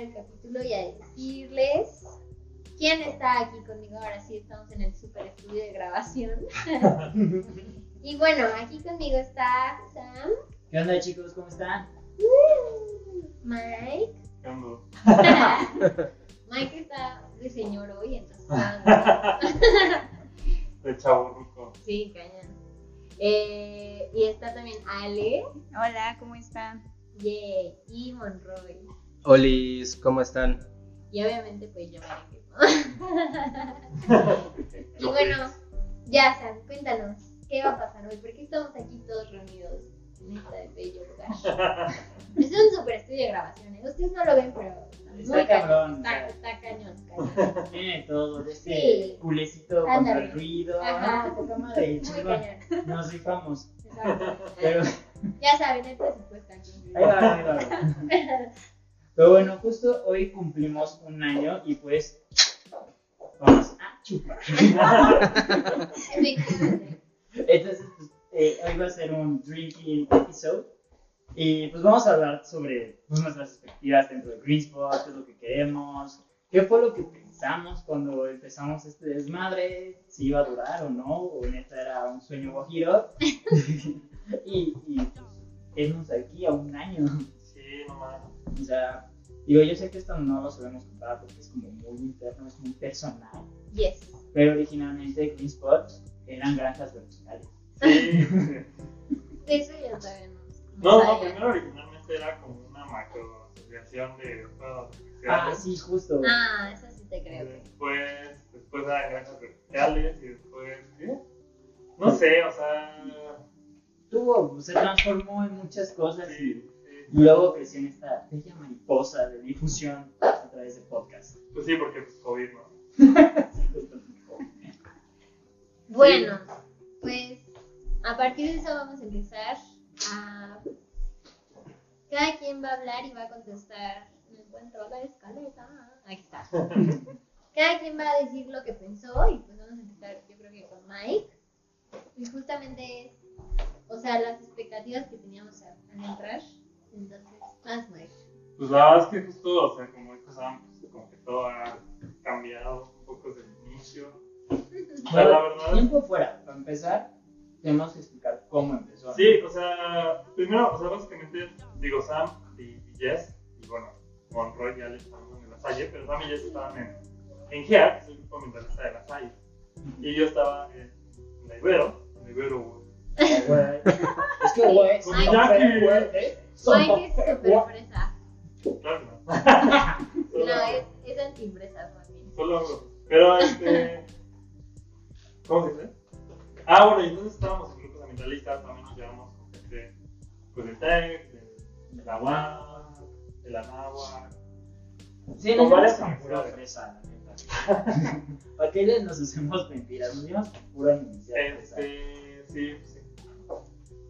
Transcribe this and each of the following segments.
el capítulo y a decirles quién está aquí conmigo. Ahora sí, estamos en el super estudio de grabación. y bueno, aquí conmigo está Sam, ¿Qué onda chicos? ¿Cómo están? Mike. ¿Qué onda? Mike está de señor hoy, entonces. De chaburruco. sí, cañón. Eh, y está también Ale. Hola, ¿cómo están? Yay, y Monroy. Olis, ¿cómo están? Y obviamente, pues yo me Y bueno, ya, Sam, cuéntanos, ¿qué va a pasar hoy? ¿Por qué estamos aquí todos reunidos en este bello lugar? Es un super estudio de grabación, ¿eh? Ustedes no lo ven, pero Está muy cabrón, Está, sea. está cañón, cañón. Tiene todo, de este Sí. culecito contra Ándale. el ruido. Ajá. Ah, poca madre, Muy chingón. cañón. Nos rifamos. Exacto. Pero Ya saben, el presupuesto aquí. ahí va, ahí va. Pero bueno, justo hoy cumplimos un año y pues vamos a chupar. Entonces, pues, eh, hoy va a ser un drinking episode. Y pues vamos a hablar sobre pues, nuestras expectativas dentro de Greenspot, qué es lo que queremos, qué fue lo que pensamos cuando empezamos este desmadre, si iba a durar o no, o neta era un sueño guajiro. y, y pues, irnos aquí a un año. Sí, no. O sea, digo, yo sé que esto no lo sabemos contar porque es como muy interno, es muy personal. Yes. Pero originalmente Greenspot eran granjas verticales. Sí. De eso ya sabemos. No, no, primero originalmente era como una macro asociación de Ah, sí, justo. Ah, eso sí te creo. Después, después eran granjas verticales y después, ¿qué? No sé, o sea. Tuvo, se transformó en muchas cosas Sí, sí. y luego creció en esta bella mariposa de difusión a través de podcast. Pues sí, porque pues COVID, ¿no? Bueno, pues a partir de eso vamos a empezar a... Cada quien va a hablar y va a contestar. Me encuentro la escaleta. Aquí está. Cada quien va a decir lo que pensó y pues vamos a empezar yo creo que con Mike. Y justamente es, o sea, las expectativas que teníamos al entrar. Entonces, más. Pues la verdad es que justo, o sea, como dijo Sam, pues como que todo ha cambiado un poco desde el inicio. O sea, la verdad. Tiempo fuera, para empezar, tenemos que explicar cómo empezó. Sí, o sea, primero, o sea, básicamente, digo, Sam y, y Jess, y bueno, Monroy ya le estaban en la Salle, pero Sam y Jess estaban en, en GEA, que es el grupo mentalista de la Salle. Y yo estaba en, la Ibero, en la Ibero, güey. Güey. Es que, güey, Con son Iñaki. Mike es súper fresa. No. No, es, es bien. Solo, pero este. ¿Cómo se dice? Ah, bueno, y entonces estábamos en grupos ambientalistas, también nos llevamos con gente pues, del TEC, de, de la UAM, de la NAWA. Sí, llevamos con pura fresa, la neta. ¿Para qué les nos hacemos mentiras? Nos llevamos con pura fresa. Este, sí, sí.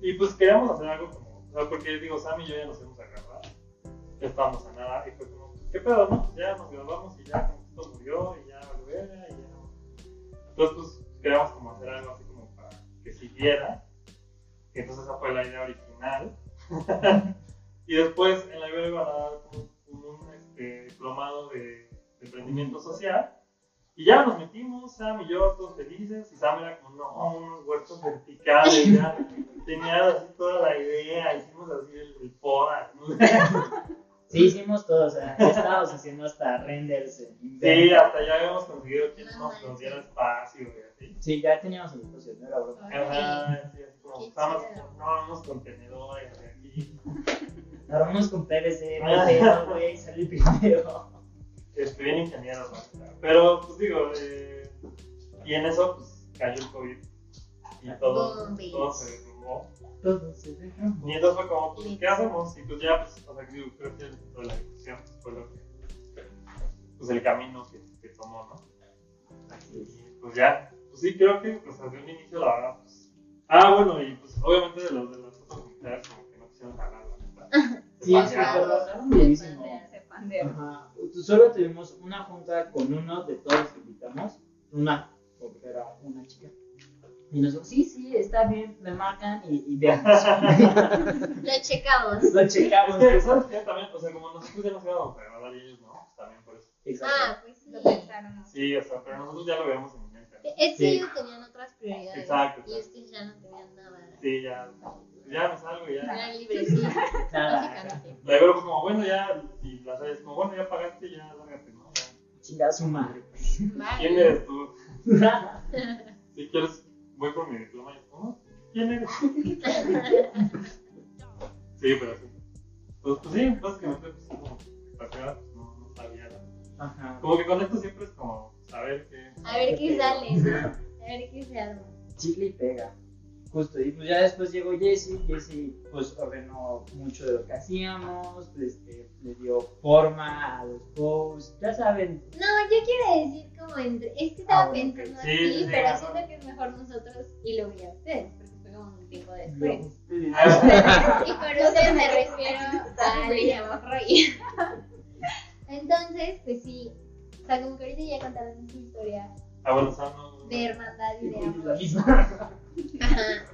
Y pues queríamos hacer algo como, o sea, porque digo, Sam y yo ya nos hemos agarrado, ya estábamos a nada, y fue como, ¿qué pedo, no? Ya nos graduamos y ya como esto murió, y ya valió verga, y ya. Entonces, pues queríamos como hacer algo así como para que siguiera, y entonces esa fue la idea original. y después en la Ibero iban a dar como un, este, diplomado de, de emprendimiento social. Y ya nos metimos, Sam y yo, todos felices. Y Sam era como, no, unos huertos verticales. Ya tenía así toda la idea. Hicimos así el, el poda. ¿no? Sí, hicimos todo, o sea, ya estábamos haciendo hasta renders en Sí, hasta ya habíamos conseguido quien nos, nos diera espacio y así. Sí, ya teníamos el espacio, no era broma. Ajá, sí, como, estábamos unos contenedores de aquí. Armamos con PVC, Ah. güey, sale primero. Este, bien ingenieros, ¿no? Pero, pues digo, eh, y en eso, pues cayó el COVID. Y todo, bitch. todo se derrumbó. Todo se deja. Y entonces fue como, pues, ¿qué hacemos? Y pues ya, pues, o sea, digo, creo que el- la discusión fue lo que, pues el camino que, que tomó, ¿no? Y pues ya, pues sí, creo que, pues desde un inicio, la verdad, pues. Ah, bueno, y pues obviamente de los de las otras unidades, como que no quisieron jalar, la neta. Sí, es que Ajá. Solo tuvimos una junta con uno de todos los que invitamos, una porque era una chica. Y nosotros, sí, sí, está bien, me marcan y, y veamos. Lo checamos. Lo checamos. que, ¿sabes qué? También, o sea, como nosotros ya nos a grabar y ellos no, también por eso. Exacto. Ah, pues sí. Lo pensaron. Sí, o sea, pero nosotros ya lo veíamos en mente. ¿no? Es que Sí. ellos tenían otras prioridades. Exacto, Y ustedes ya no tenían nada. Sí, ya, ya me salgo y ya. Nada. Luego como, bueno, ya, y las áreas como, bueno, ya pagaste, ya, lárgate, ¿no? Ya. Chingada su madre. ¿Quién eres tú? Si quieres, voy por mi diploma y es como, ¿quién eres? Sí, pero sí. Pues, pues sí, básicamente, pues como, expectativa, pues no, no sabía. ¿no? Ajá. Como que con esto siempre es como saber que. A ver qué sale, ¿no? A ver qué se arma. Chicle y pega. Justo, y pues ya después llegó Jesse, Jesse pues ordenó mucho de lo que hacíamos, este, le dio forma a los posts, ya saben, No, yo quiero decir como entre. Es que estaba Ah, bueno, pensando. Sí, así, sí, sí, pero siento que es mejor nosotros y luego ya ustedes, porque fue como un tiempo lo- después. Ah, Y por ustedes me refiero a Liliana Roy. Entonces, pues sí. O sea, como que ahorita ya contaron su historia Ah, no. de hermandad y de la amor. Ajá.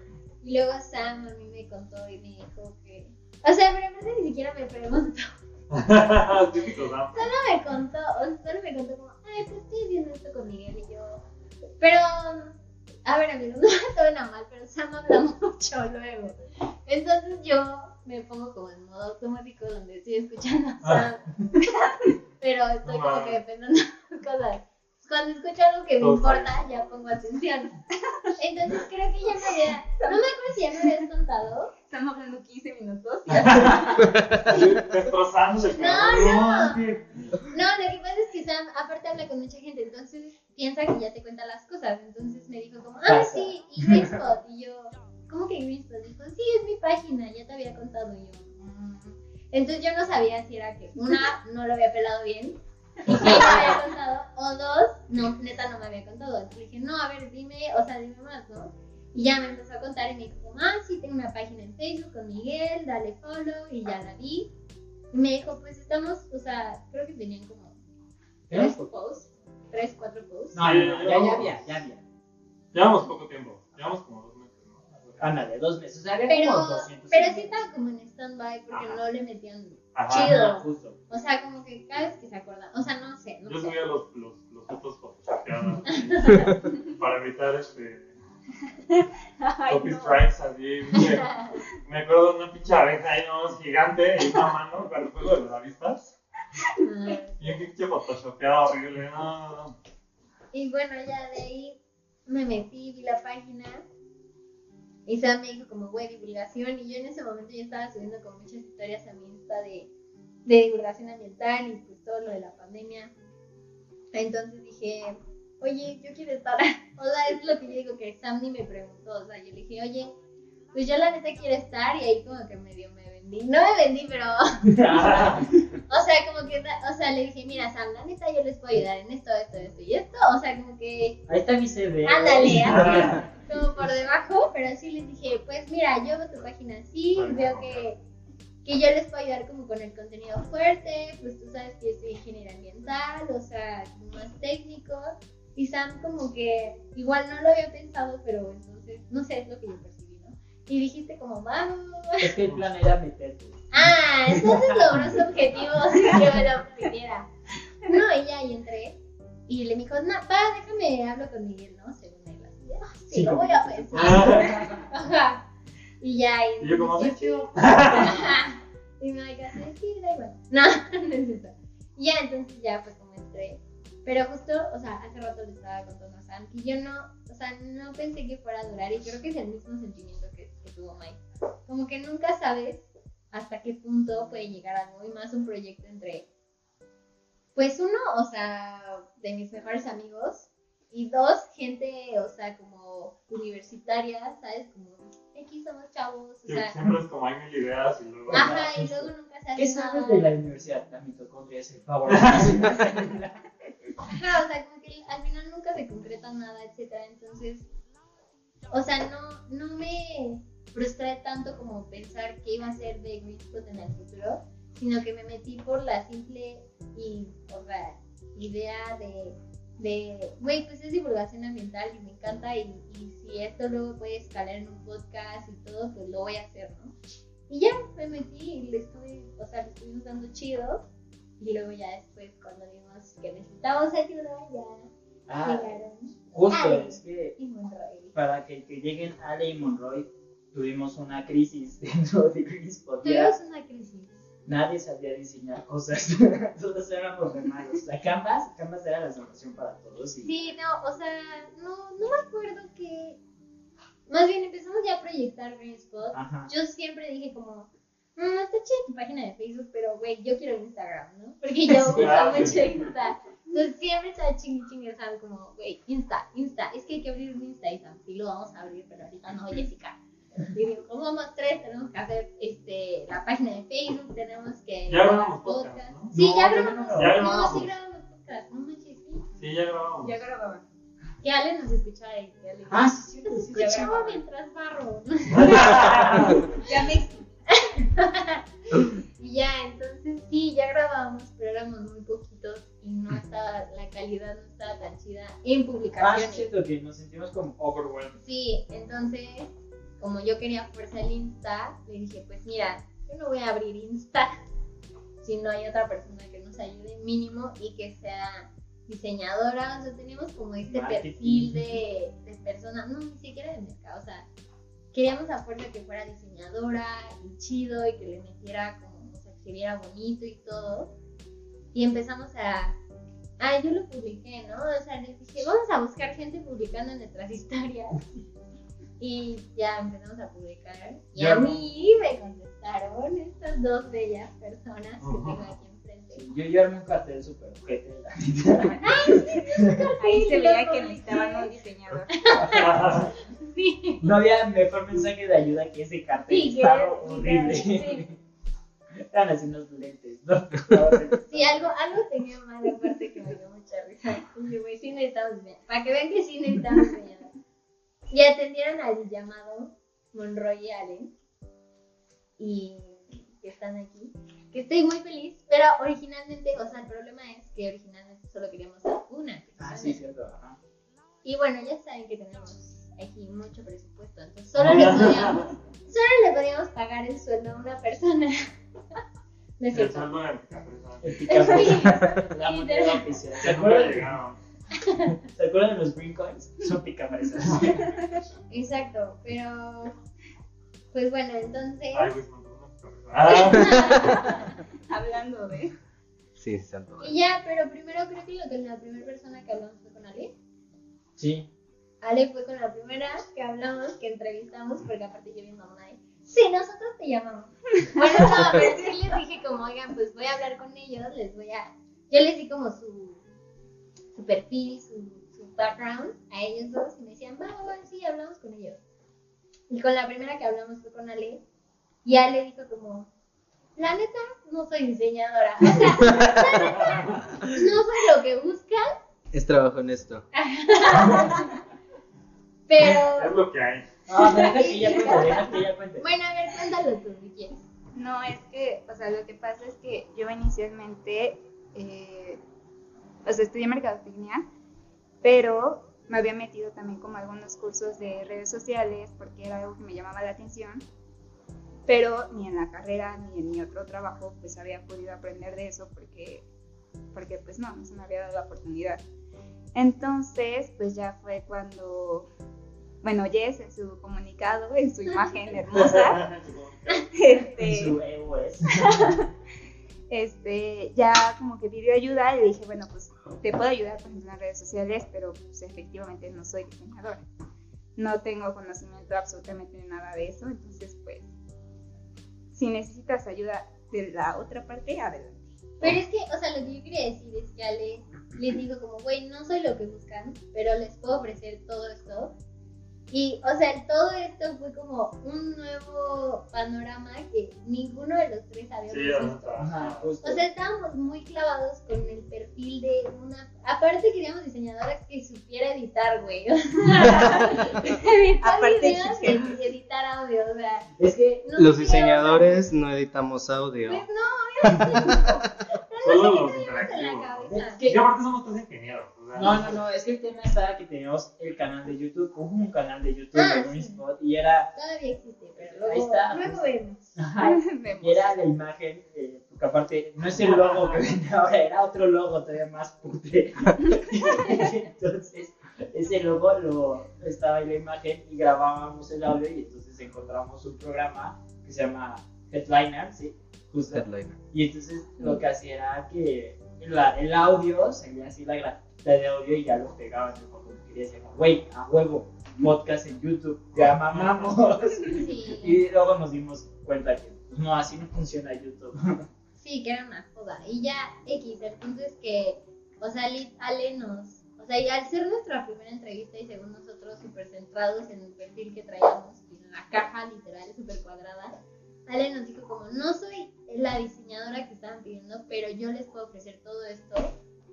Y luego Sam a mí me contó y me dijo que. O sea, pero aparte ni siquiera me preguntó. Típico Sam. Solo me contó, o sea, solo me contó como, ay, pues estoy haciendo esto con Miguel y yo. Pero, a ver, amigos, no me tomen a mal, pero Sam habla mucho luego. Entonces yo me pongo como en modo automático donde estoy escuchando a Sam. Pero estoy como que pensando cosas. Cuando escucho algo que me importa, ya pongo atención. Entonces creo que ya me había. No me acuerdo si ya me habías contado. Estamos hablando 15 minutos. El No, no. No, lo que pasa es que Sam, aparte habla con mucha gente, entonces piensa que ya te cuenta las cosas. Entonces me dijo como, ah, sí, y Greenspot. Y yo, ¿cómo que Greenspot? Dijo, sí, es mi página, ya te había contado. Y yo, "Mm". Entonces yo no sabía si era que, una, no lo había pelado bien, ya me había contado, o dos, no, neta no me había contado. Entonces le dije, no, a ver, dime, o sea, dime más, ¿no? Y ya me empezó a contar y me dijo, como, ah, sí, tengo una página en Facebook con Miguel, dale follow, y ya la vi. Y me dijo, pues estamos, o sea, creo que tenían como tres posts, tres, cuatro posts. No, no, no, ya, ya había, ya había. Llevamos poco tiempo. Llevamos como dos meses, ¿no? Ándale, dos meses, o sea, había Pero, como 200. pero sí estaba como en stand-by porque Ajá. no le metían Ajá. chido. Justo. O sea, como que cada vez que se acuerdan, o sea, no sé, no Yo sé. subía los, los, los fotos photoshopeadas para evitar este copy no. strikes así. Me, me acuerdo de una pinche abeja ahí nomás gigante en una mano cuando fue lo de las avispas. Ah, Y un pinche photoshopeado horrible. No, no, no. Y bueno, ya de ahí me metí, vi la página. Y Sam me dijo como, güey, divulgación. Y yo en ese momento ya estaba subiendo como muchas historias a mi Insta de, de divulgación ambiental y pues todo lo de la pandemia. Entonces dije, oye, yo quiero estar. O sea, es lo que yo digo que Sam ni me preguntó. O sea, yo le dije, oye, pues yo la neta quiero estar. Y ahí como que medio me vendí. No me vendí, pero o sea, como que, o sea, le dije, mira, Sam, la neta yo les puedo ayudar en esto, esto, esto y esto. O sea, como que, Ahí está mi CV. ándale, así, como por debajo, pero sí les dije, pues mira, yo veo tu página así, veo que, que yo les puedo ayudar como con el contenido fuerte, pues tú sabes que yo soy ingeniera ambiental, o sea, como más técnico. Y Sam como que, igual no lo había pensado, pero entonces, no sé, es lo que yo percibí, ¿no? Y dijiste como, vamos. Es que el plan era meterte. Ah, entonces logró su objetivo sin que me lo pidiera. No, y ya, y entré. Y le dijo, no, va, déjame, hablo con Miguel, ¿no? "Ah, lo voy a pensar. Ajá. Y ya, y, Y yo como, y, me dijo, así, sí, da igual. No, no es eso. Y ya, entonces ya, pues como entré. Pero justo, o sea, hace rato le estaba contando a Sam que yo no, o sea, no pensé que fuera a durar y creo que es el mismo sentimiento que, que tuvo Mike. Como que nunca sabes hasta qué punto puede llegar algo y más un proyecto entre, pues uno, o sea, de mis mejores amigos y dos, gente, o sea, como universitaria, ¿sabes? Como, aquí somos chavos, o Sí, sea, siempre es como hay mil ideas y luego. ajá, y luego nunca se hace ¿Qué sabes nada. de la universidad? La mitocondria es el favor. Ajá, o sea, como que al final nunca se concreta nada, etcétera. Entonces, o sea, no, no me frustré tanto como pensar que iba a ser de Greenspot en el futuro, sino que me metí por la simple y, o sea, idea de de, güey, pues es divulgación ambiental y me encanta y, y si esto luego puede escalar en un podcast y todo, pues lo voy a hacer, ¿no? Y ya me metí y le estuve, o sea, le estuvimos dando chido y luego ya después cuando vimos que necesitábamos ayuda, ya Ah, llegaron justo, Ale es que y Monroy. para que, que lleguen Ale y Monroy, tuvimos una crisis dentro de. Ya Tuvimos una crisis. Nadie sabía diseñar cosas, todos éramos de malos. La Canvas, Canvas era la solución para todos. Y, Sí, no, o sea, no, no me acuerdo que. Más bien empezamos ya a proyectar Greenspot. Yo siempre dije como, "Mm, está chida tu página de Facebook, pero güey, yo quiero Instagram, ¿no? Porque yo Sí, uso mucho. Insta. Entonces siempre estaba chingui chingue, ¿sabes? Como, güey, Insta, Insta, es que hay que abrir un Insta y sí lo vamos a abrir, pero ahorita no, Jessica. Como somos tres, tenemos que hacer este, la página de Facebook, tenemos que Ya grabar grabamos podcast, ¿no? Sí, No, ya no grabamos. grababa. Ya No, grabamos. sí grabamos podcast, no manches, sí. Sí, ya grabamos. Ya grababa. Que Ale nos escuchaba que Ale Ah, sí, sí, escuchaba mientras barro. Ya me Y ya, entonces sí, ya grabábamos, pero éramos muy poquitos y no estaba, la calidad no estaba tan chida en Ah, es publicaciones. cierto que nos sentimos como Overwhelmed. Sí, entonces, como yo quería fuerza el Insta, le dije, pues mira, yo no voy a abrir Insta si no hay otra persona que nos ayude mínimo y que sea diseñadora. O sea, teníamos como este Marketing. perfil de, de persona, no, ni siquiera de mercado, o sea, queríamos a fuerza que fuera diseñadora y chido y que le metiera como, o sea, que se viera bonito y todo. Y empezamos a... Ah, yo lo publiqué, ¿no? O sea, les dije, vamos a buscar gente publicando nuestras historias. Y ya empezamos a publicar. Y Ya a mí me contestaron estas dos bellas personas que tengo aquí enfrente. Yo, yo armé un cartel súper ojete, la neta. Ahí se veía que necesitaban un diseñador. Sí. No había mejor mensaje de ayuda que ese cartel. Sí, estaba es, horrible. sí. Eran así unos lentes, ¿no? Sí, algo, algo tenía mal, aparte que me dio mucha risa. Y yo, güey, sí necesitamos bien. Para que vean que sí necesitamos bien. Y atendieron al llamado Monroy y Allen. Y que están aquí. Que estoy muy feliz. Pero originalmente, o sea, el problema es que originalmente solo queríamos a una persona. Ah, sí, cierto. Ajá. Y bueno, ya saben que tenemos aquí mucho presupuesto. Entonces solo le podíamos, solo le podíamos pagar el sueldo a una persona. No es El cierto. sueldo del Capresa. El picafresas. La Sí, moneda de- oficial. ¿Se Ya nunca acuerdan, llegaron. ¿Se acuerdan de los green coins? Son picafresas. Exacto, pero pues bueno, entonces Ay, Capresa. Ah, Hablando de. Sí, sí, santo. y ya, pero primero creo que lo que la primera persona que hablamos fue con Ale. Sí. Ale fue con la primera que hablamos, que entrevistamos, porque aparte yo vi mamá ahí. Sí, nosotros te llamamos. Bueno, no, pero sí les dije como, oigan, pues voy a hablar con ellos, les voy a... Yo les di como su, su perfil, su, su background a ellos dos y me decían, va, va, sí, hablamos con ellos. Y con la primera que hablamos fue con Ale y Ale dijo como, la neta, no soy diseñadora. O sea, la neta, no soy lo que buscan, Es trabajo honesto. pero... Es lo que hay. No, deja que ella cuente, deja que ella cuente. Bueno, a ver, cuéntalo tú, si quieres. No, es que, o sea, lo que pasa es que yo inicialmente, eh, o sea, estudié mercadotecnia, pero me había metido también como algunos cursos de redes sociales porque era algo que me llamaba la atención, pero ni en la carrera ni en mi otro trabajo pues había podido aprender de eso porque, porque pues no, no se me había dado la oportunidad. Entonces, pues ya fue cuando, bueno, Jess en su comunicado, en su imagen hermosa, este, este, ya como que pidió ayuda y le dije, bueno, pues te puedo ayudar por ejemplo en redes sociales, pero pues efectivamente no soy diseñadora. No tengo conocimiento absolutamente de nada de eso, entonces pues si necesitas ayuda de la otra parte, adelante. Pero es que, o sea, lo que yo quería decir es que Ale les dijo como, güey, no soy lo que buscan, pero les puedo ofrecer todo esto. Y, o sea, todo esto fue como un panorama que ninguno de los tres habíamos Sí, visto. Ajá. O sea, estábamos muy clavados con el perfil de una... Aparte queríamos diseñadoras que supiera editar, güey. O sea, editar Aparte videos y editar audio, o sea... Es que no Los diseñadores no editamos audio. Pues no, obviamente no. Solo los interactivos. cabeza. Es que- Y aparte somos todos ingenieros. No, no, no, es que el tema estaba que teníamos el canal de YouTube, hubo un canal de YouTube Ah, de sí. Greenspot y era, Todavía existe, pero Ahí luego, está. luego vemos. ajá, Vemos. y era la imagen, eh, porque aparte no es el logo que vende ahora, era otro logo todavía más putre. Entonces, ese logo lo, estaba en la imagen y grabábamos el audio y entonces encontramos un programa que se llama Headliner, ¿sí? Justo. Headliner. Y entonces lo que hacía era que la- el audio, se veía así la grafita de audio y ya lo pegaba en el papel que quería decir, güey, a huevo, podcast en YouTube, ya mamamos. Sí, y luego nos dimos cuenta que no, así no funciona YouTube. sí, que era una joda. Y ya, X, el punto es que, o sea, Liz, Ale nos. O sea, y al ser nuestra primera entrevista y según nosotros súper centrados en el perfil que traíamos, y en la caja literal súper cuadrada, Ale nos dijo como, no soy la diseñadora que estaban pidiendo, pero yo les puedo ofrecer todo esto.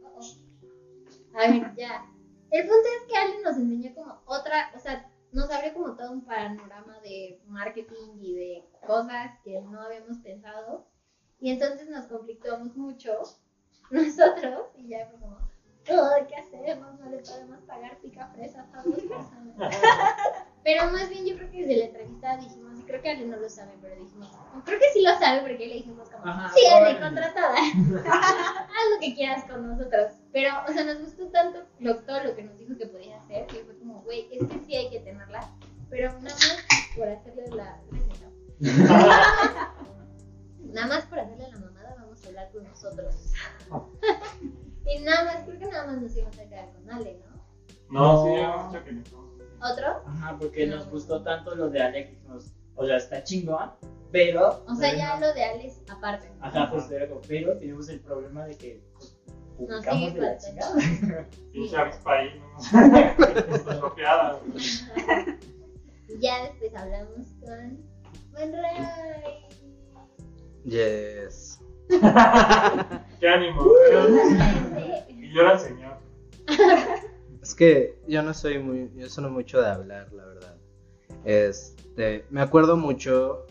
Oh, oh. A ver, ya. El punto es que Ale nos enseñó como otra, o sea, nos abrió como todo un panorama de marketing y de cosas que no habíamos pensado. Y entonces nos conflictuamos mucho nosotros y ya fue como, "Ay, ¿qué hacemos? No le podemos pagar pica fresas a personas. Pero más bien yo creo que desde la entrevista dijimos, creo que Ale no lo sabe, pero dijimos, creo que sí lo sabe porque le dijimos como, Ajá, sí, Ale, contratada, haz lo que quieras con nosotros. Pero, o sea, nos gustó tanto lo, todo lo que nos dijo que podía hacer, que fue como, güey, es que sí hay que tenerla, pero nada más por hacerle la... Nada más por hacerle la mamada vamos a hablar con nosotros. y nada más, creo que nada más nos íbamos a quedar con Ale, ¿no? No, sí, No. dicho que necesitamos. ¿Otro? Ajá, porque nos gustó tanto lo de Alex, o sea, está chingón, pero... O sea, ya no- lo de Alex aparte. ¿no? Ajá, pues como, pero tenemos el problema de que pues, publicamos sigue de la chingada. No ya después hablamos con Monroy. Yes. Qué ánimo. Sí. Y llora el señor. Es que yo no soy muy, yo soy mucho de hablar, la verdad. Este, me acuerdo mucho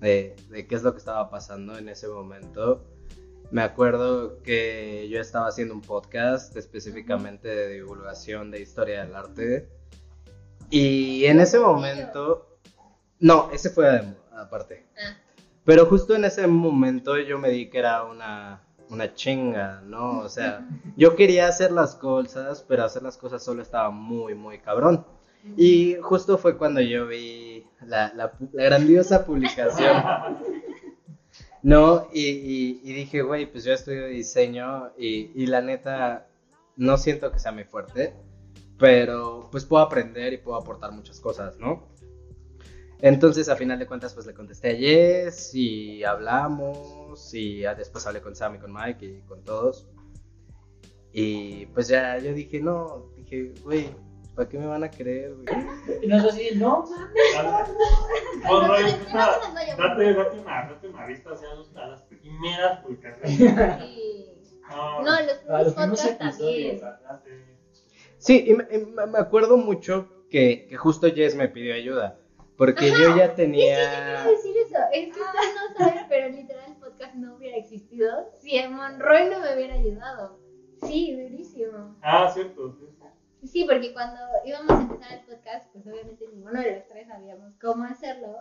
de, de qué es lo que estaba pasando en ese momento. Me acuerdo que yo estaba haciendo un podcast específicamente de divulgación de historia del arte. Y en ese momento, no, ese fue de- aparte. Ah, Pero justo en ese momento yo me di que era una, una chinga, ¿no? O sea, yo quería hacer las cosas, pero hacer las cosas solo estaba muy, muy cabrón. Y justo fue cuando yo vi la, la grandiosa publicación, ¿no? Y, y- dije, güey, pues yo estudio diseño y, y la neta no siento que sea mi fuerte, pero pues puedo aprender y puedo aportar muchas cosas, ¿no? Entonces, a final de cuentas, pues le contesté a Jess y hablamos y después hablé con Sam y con Mike y con todos. Y pues ya yo dije, no, dije, güey, ¿para qué me van a creer, güey? Y nosotros así, no, mames. No nos date, date una, date una vista hacia los- a las primeras publicaciones. Sí. No, No, los primeros podcasts también. ajá. Sí, y me, y me- acuerdo mucho que, que justo Jess me pidió ayuda, porque yo ya Es que yo tenía... quería decir eso. Es que ustedes no saben, pero literal el podcast no hubiera existido si el Monroy no me hubiera ayudado. Sí, durísimo. Ah, cierto. sí, sí. Porque cuando íbamos a empezar el podcast, pues obviamente ninguno de los tres sabíamos cómo hacerlo.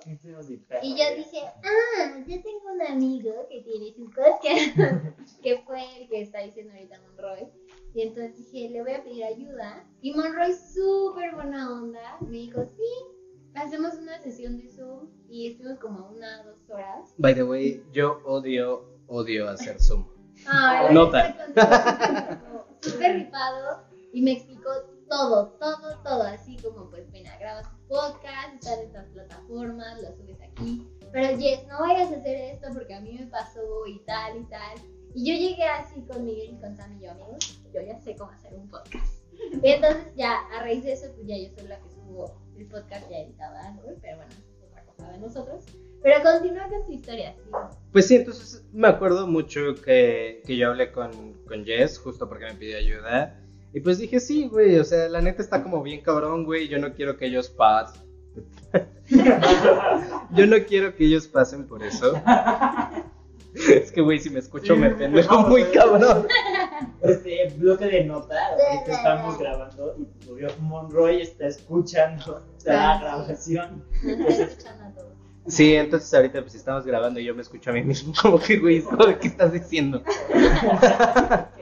Y yo dije, ah, yo tengo un amigo que tiene su podcast, que fue el que está diciendo ahorita Monroy. Y entonces dije, le voy a pedir ayuda. Y Monroy, súper buena onda, me dijo, sí, hacemos una sesión de Zoom. Y estuvimos como una, dos horas. By the way, yo odio, odio hacer Zoom. Ay, Nota. Súper rifado y me explicó todo, todo, todo. Así como, pues, mira, grabas tu podcast, estás en estas plataformas, lo subes aquí. Pero, Jess, no vayas a hacer esto porque a mí me pasó y tal y tal. Y yo llegué así con Miguel y con Sam y yo, amigos, yo ya sé cómo hacer un podcast. Y entonces, ya, a raíz de eso, pues ya yo soy la que subo el podcast ya editado a Android, pero bueno, es otra cosa de nosotros. Pero continúa con tu historia, sí. Pues sí, entonces me acuerdo mucho que, que yo hablé con, con Jess, justo porque me pidió ayuda. Y pues dije, sí, güey, o sea, la neta está como bien cabrón, güey, yo no quiero que ellos pasen. yo no quiero que ellos pasen por eso. es que, güey, si me escucho me pendejo muy cabrón. Este bloque de notas. ahorita estamos grabando y obvio Monroy está escuchando la grabación. Sí, entonces ahorita pues estamos grabando y yo me escucho a mí mismo como que, güey, ¿qué estás diciendo?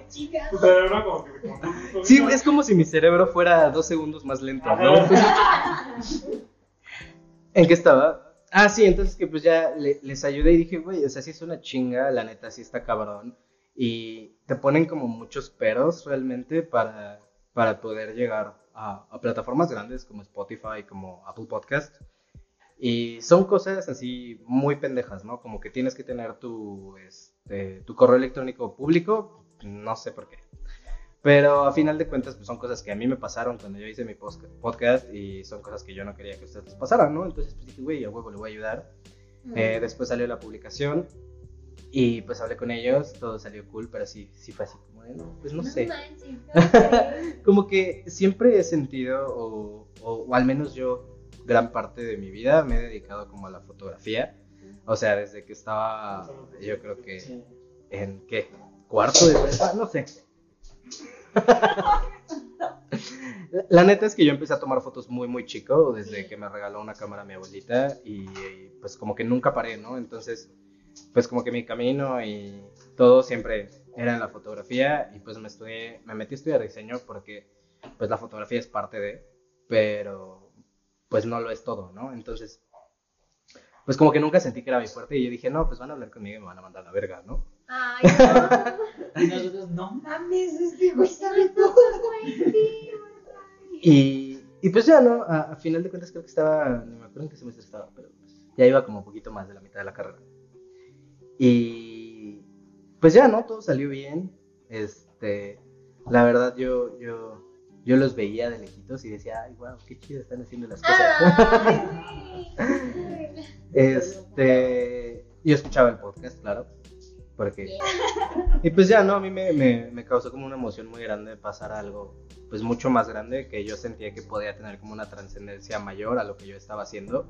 Chicas. Tu cerebro como que se confunde. Sí, es como si mi cerebro fuera dos segundos más lento, ¿no? ¿En qué estaba? Ah, sí, entonces que pues ya le- les ayudé y dije, güey, o sea, sí es una chinga, la neta, sí está cabrón. Y te ponen como muchos peros realmente para, para poder llegar a, a plataformas grandes como Spotify, como Apple Podcast. Y son cosas así muy pendejas, ¿no? Como que tienes que tener tu, este, tu correo electrónico público, no sé por qué. Pero a final de cuentas, pues son cosas que a mí me pasaron cuando yo hice mi podcast y son cosas que yo no quería que a ustedes les pasaran, ¿no? Entonces pues dije, güey, a huevo le voy a ayudar. Eh, después salió la publicación y pues hablé con ellos, todo salió cool, pero sí, sí fue así como, de, no, pues no sé. manches. Como que siempre he sentido, o, o, o al menos yo, gran parte de mi vida me he dedicado como a la fotografía. O sea, desde que estaba, yo creo que en qué cuarto de prepa, no sé. La- neta es que yo empecé a tomar fotos muy muy chico, desde que me regaló una cámara mi abuelita y, y, pues como que nunca paré, ¿no? Entonces, pues como que mi camino y todo siempre era en la fotografía y pues me estudié, me metí a estudiar diseño porque pues la fotografía es parte de, pero pues no lo es todo, ¿no? Entonces, pues como que nunca sentí que era mi fuerte y yo dije, no, pues van a hablar conmigo y me van a mandar a la verga, ¿no? Ay, no. Y nosotros, no mames, este güey Sabe todo. Y, y pues ya, ¿no? A, a final de cuentas creo que estaba, no me acuerdo en qué semestre estaba, pero pues ya iba como un poquito más de la mitad de la carrera. Y pues ya, ¿no? Todo salió bien. Este, la verdad yo, yo, yo los veía de lejitos y decía, ay, wow, qué chido están haciendo las cosas. Ay. Este, yo escuchaba el podcast, claro, porque... Y pues ya, ¿no? A mí me, me, me causó como una emoción muy grande pasar a algo, pues mucho más grande, que yo sentía que podía tener como una trascendencia mayor a lo que yo estaba haciendo.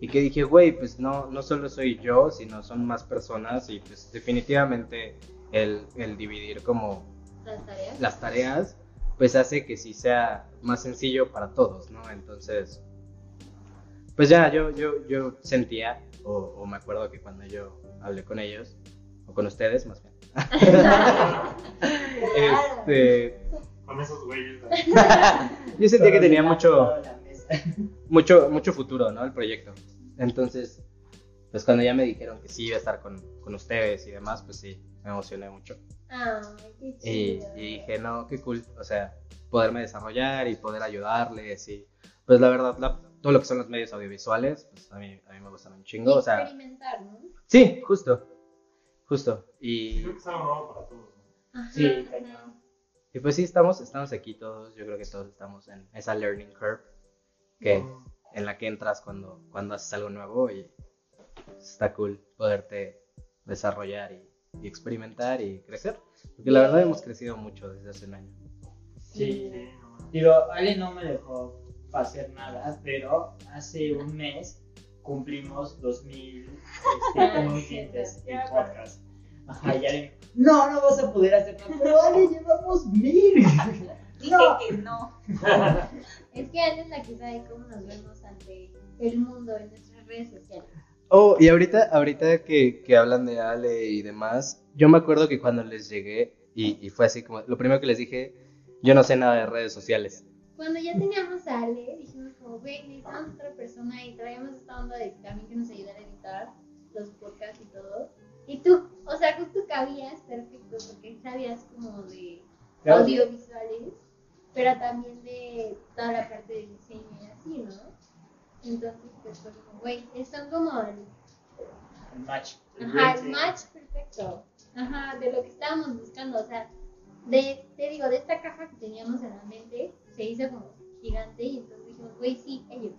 Y que dije, güey, pues no, no solo soy yo, sino son más personas y pues definitivamente el, el dividir como Las tareas. las tareas, pues hace que sí sea más sencillo para todos, ¿no? Entonces, pues ya, yo, yo, yo sentía, o, o me acuerdo que cuando yo hablé con ellos, o con ustedes más bien, este, Con esos güeyes. yo sentía que tenía mucho, mucho, mucho futuro, ¿no? El proyecto. Entonces, pues cuando ya me dijeron que sí iba a estar con, con ustedes y demás, pues sí, me emocioné mucho. Ay, qué Y, chido. y dije, no, qué cool, o sea, poderme desarrollar y poder ayudarles y pues la verdad, la- todo lo que son los medios audiovisuales, pues a mí, a mí me gustan un chingo, o sea, Experimentar, ¿no? sí, justo, justo, y, creo que es algo nuevo para todos. ¿no? Ajá, Sí, ajá. y pues sí, estamos, estamos aquí todos, yo creo que todos estamos en esa learning curve que, Mm. en la que entras cuando, cuando haces algo nuevo y está cool poderte desarrollar y, y experimentar y crecer, porque la verdad hemos crecido mucho desde hace un año. Sí. Digo, Ale no me dejó hacer nada, pero hace un mes cumplimos 2000 este, Ah, en podcast. Ajá, y Ale me dijo, no, no vas a poder hacer nada, pero Ale, llevamos mil. Dije No. que no. Es que Ale es la que sabe cómo nos vemos ante el mundo en nuestras redes sociales. Oh, y ahorita, ahorita que, que hablan de Ale y demás, yo me acuerdo que cuando les llegué, y, y fue así como, lo primero que les dije, yo no sé nada de redes sociales. Cuando ya teníamos a Ale, dijimos como, güey, necesitamos otra persona y traíamos esta onda de también que nos ayudara a editar los podcasts y todo. Y tú, o sea, justo cabías perfecto porque sabías como de Claro. audiovisuales, pero también de toda la parte de diseño y así, ¿no? Entonces, pues fue como, güey, son como el, El match. ajá, el match perfecto, ajá, de lo que estábamos buscando, o sea, de, te digo, de esta caja que teníamos en la mente, se hizo como gigante y entonces dijimos, güey, sí, ellos,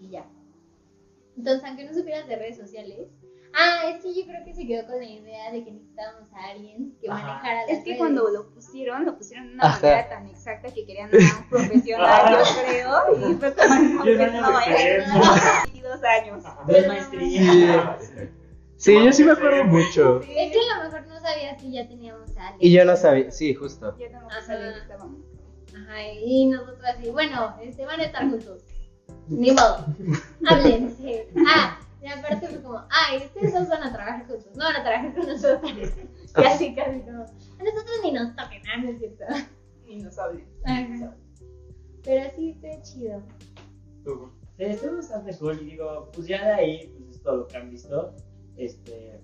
y ya. Entonces, aunque no supieras de redes sociales, ah, es que yo creo que se quedó con la idea de que necesitábamos a alguien que Ajá. manejara las Es que redes. cuando lo pusieron, lo pusieron de una Ajá. manera tan exacta que querían a un profesional, yo creo. Y fue como, no, Diez pues años no, de eh, experiencia. 22 años. Dos maestrías. Sí, yo sí me acuerdo mucho. Sí. Es que a lo mejor no sabía si ya teníamos a Alex. Y yo no sabía, sí, justo. Yo tampoco sabía que estábamos. Ajá, y nosotros así, bueno, este, van a estar juntos. Ni modo. Háblense. Ah, y aparte fue como, ay, ustedes dos van a trabajar juntos. No van a trabajar con nosotros. Casi, casi como, a nosotros ni nos toquen, ah, no es cierto. Y no sabía. Ajá. Pero sí, fue chido. Tú, Sí, estuvo bastante cool y digo, pues ya de ahí, pues es todo lo que han visto. Este.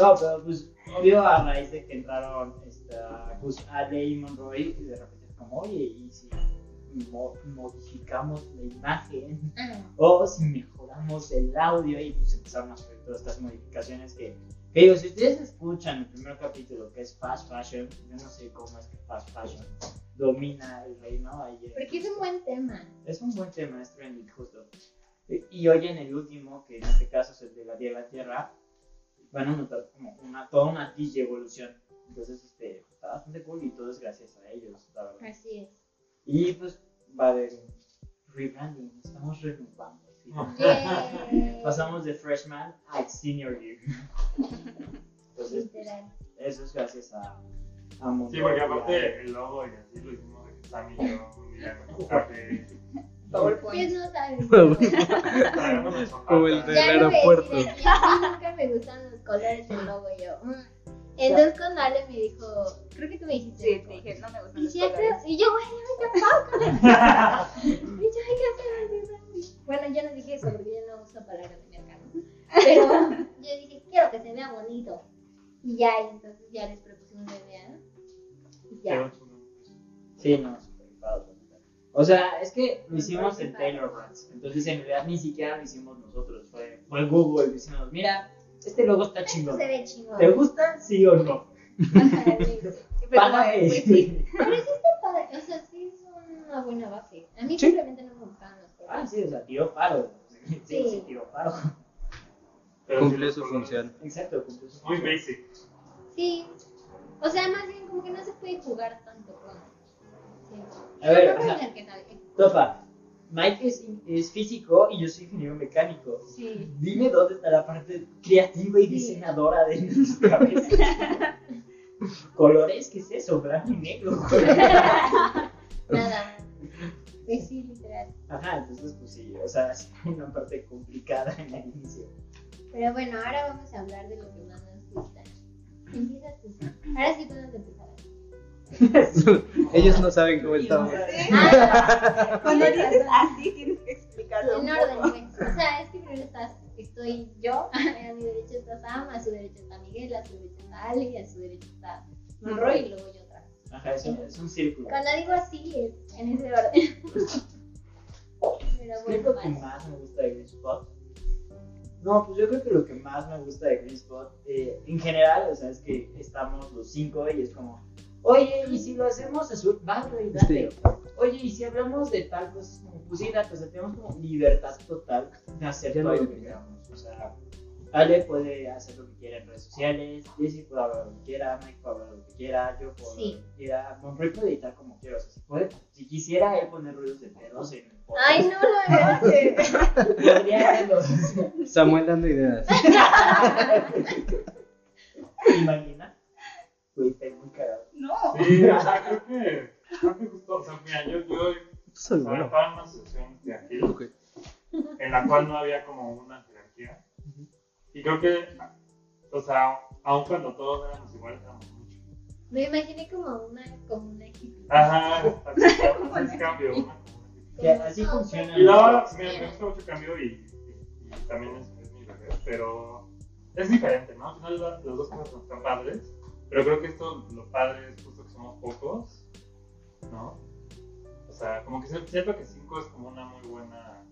No, pero pues, obvio, a raíz de que entraron esta, pues, Ale y Monroy, y de repente como, oye, y si mo- modificamos la imagen, Ah, o si mejoramos el audio, y pues empezaron a hacer todas estas modificaciones que, que digo, si ustedes escuchan el primer capítulo que es Fast Fashion, yo no sé cómo es que Fast Fashion domina el reino en- porque es un buen tema. es un buen tema, es trending, justo. Y, hoy en el último, que en este caso es el de la Tierra van a notar como una, toda una evolución. Entonces, este, está bastante cool y todo es gracias a ellos, la verdad. Así es. Y pues va a haber rebranding, estamos renovando. ¿sí? Pasamos de freshman a senior year. Entonces, Literal. eso es gracias a, a Monroe Sí, porque aparte el logo y así lo hicimos de que Sam y yo un café. Ustedes no nuestro Como el Del aeropuerto. nunca me gustan los colores del logo yo. Entonces cuando Ale me dijo, creo que tú me dijiste. Sí, te dije, no me gustan ¿Y. Y yo, bueno, me tampoco. Y yo, hay que hacer el rebranding. Bueno, yo no dije eso porque yo no uso palabras de mercado. Pero yo dije, quiero que se vea bonito. Y ya, y entonces ya les propusimos la idea, ¿no? Y ya. Sí, no, super. O sea, es que lo hicimos en Taylor Brands. Entonces, en realidad, ni siquiera lo hicimos nosotros. Fue, fue Google diciendo, mira, este logo está Esto chingón. se ve chingón. ¿Te gusta? Sí o no. De, Págame. pues sí. Pero sí está padre. O sea, sí es una buena base. A mí Sí. simplemente no me gustaban los Ah, colores. sí, o sea, tiró paro. Sí, sí, Sí. tiró paro. Pero Cumplió sí, su función. Exacto, cumplió su Muy basic. Sí. O sea, más bien como que no se puede jugar tanto con. Sí. A ver, ajá. Topa, Mike es, es físico y yo soy ingeniero mecánico. Sí. Dime dónde está la parte creativa y Sí. diseñadora de nuestra cabeza. Colores, ¿qué es eso? Blanco y negro. Nada. Pues sí, literal. Ajá, entonces pues sí, o sea, es una parte complicada en el inicio. Pero bueno, ahora vamos a hablar de lo que más nos gusta. Empieza tú. Ahora sí podemos empezar. Ellos no saben cómo estamos. Ah, Cuando dices así, tienes que explicarlo. En orden, pues. O sea, es que primero estás, estoy yo, a mi derecha está Sam, a su derecha está Miguel, a su derecha está Ale y a su derecha está Monroy y luego yo otra vez. Ajá, es un, es un círculo. Cuando digo así es en ese orden. Pero ¿Qué es bueno, lo que más me gusta de Green Spot? No, pues yo creo que lo que más me gusta de Green Spot, eh, en general, o sea, es que estamos los cinco y es como, oye, y si lo hacemos azul, va, güey, date. Sí. Oye, y si hablamos de tal, pues, como, pues sí, date, o sea, tenemos como libertad total de hacer Ya todo lo que queramos. O sea, Ale puede hacer lo que quiera en redes sociales, Jessy puede hablar lo que quiera, Mike puede hablar lo que quiera, yo puedo Sí. hablar lo que quiera, Monroy puede editar como quiera, o sea, si, puede, si quisiera él poner ruidos de pedos en el podcast, Ay, no lo hagas. podría hacerlo. Samuel dando ideas. Imagina. Güey, está muy cagado. No. Sí, o sea, creo que, creo que justo, o sea, mira, yo, yo Soy o sea, bueno. estaba en una asociación de aquí, Ok. en la cual no había como una jerarquía. Y creo que, o sea, aun cuando todos éramos iguales, éramos muchos. Me imaginé como una, como una hippie. Ajá, así, así cambio, una como una Que así funciona. Y mira, me sistema. gusta mucho cambio y, y- y también es, es mi bebé, pero es diferente, ¿no? Al final la- las dos cosas están padres, pero creo que esto, lo padre es justo que somos pocos, ¿no? O sea, como que si- siento que 5 es como una muy buena,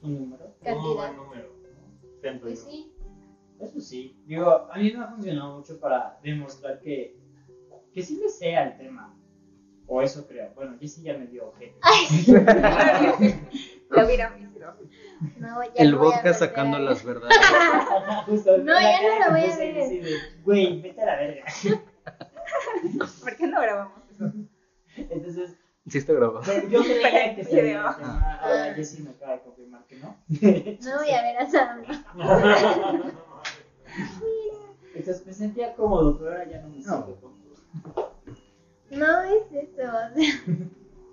Un número. un muy buen número, ¿no? Siento Pues yo. sí. Eso sí. Digo, a mí me ha funcionado mucho para demostrar que, que sí me sea el tema. O eso creo. Bueno, Jessy ya me dio objeto. Lo hubieran visto. No, ya El no vodka sacando las verdades. Justo. No, la ya no lo voy a ver. Güey, vete a la verga. ¿Por qué no grabamos eso? Entonces, Sí está grabado. yo creía que se tema. Ahora Jessy me acaba de confirmar que no. No voy a ver a Sam. mientras me sentía cómodo, pero ahora ya no me siento cómodo. No es eso. o sea,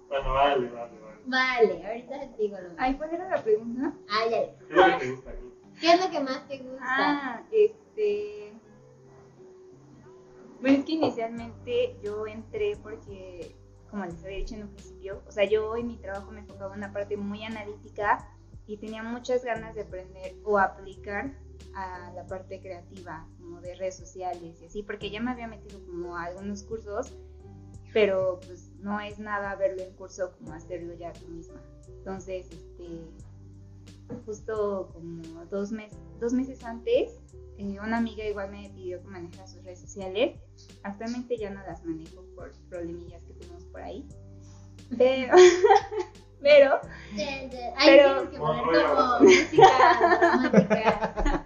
Bueno, vale, vale, vale. Vale, ahorita te digo lo Ay, ¿cuál era la pregunta? Ah, ya. ¿Qué es lo que te gusta aquí? ¿Qué es lo que más te gusta? Ah, este. Bueno, es que inicialmente yo entré porque, como les había dicho en un principio, o sea, yo en mi trabajo me enfocaba en una parte muy analítica y tenía muchas ganas de aprender o aplicar a la parte creativa, como de redes sociales y así, porque ya me había metido como a algunos cursos, pero pues no es nada verlo en curso como hacerlo ya tú misma. Entonces, este, justo como dos, mes- dos meses antes, eh, una amiga igual me pidió que manejara sus redes sociales. Actualmente ya no las manejo por problemillas que tenemos por ahí. Pero, pero. Ahí Pero- que poner como música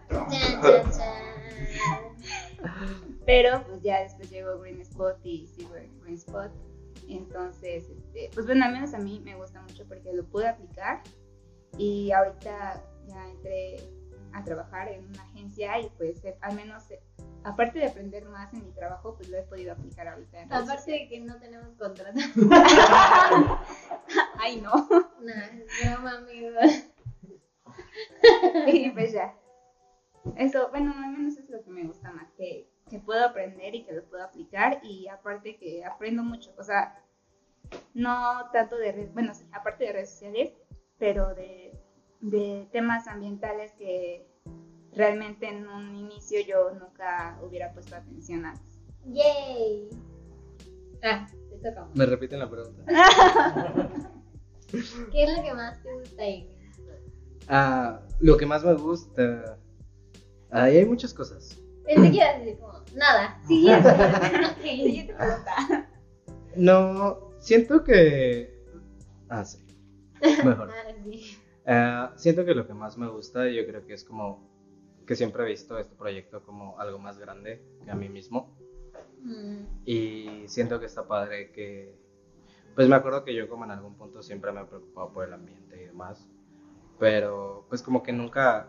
chan. Pero pues ya después llegó Green Spot y sigo en Green Spot. Entonces, este, pues bueno, al menos a mí me gusta mucho porque lo pude aplicar. Y ahorita ya entré a trabajar en una agencia y pues eh, al menos, eh, aparte de aprender más en mi trabajo, pues lo he podido aplicar ahorita. Aparte de que no tenemos contrato. Ay, no. Nah, es broma. Y pues ya. Eso, bueno, al menos es lo que me gusta más, que, que puedo aprender y que lo puedo aplicar y aparte que aprendo mucho, o sea, no tanto de redes, bueno, sí, aparte de redes sociales, pero de, de temas ambientales que realmente en un inicio yo nunca hubiera puesto atención antes. Yay. Ah, te toca. ¿Me repiten la pregunta? ¿Qué es lo que más te gusta ahí? Ah, lo que más me gusta. Ahí hay muchas cosas. Pensé que ibas a decir como, nada. Siguiente, siguiente pregunta. No, siento que. Ah, sí. Mejor. Ah, sí. Siento que lo que más me gusta, yo creo que es como que siempre he visto este proyecto como algo más grande que a mí mismo. Mm, Y siento que está padre que. Pues me acuerdo que yo, como en algún punto, siempre me he preocupado por el ambiente y demás. Pero, pues, como que nunca.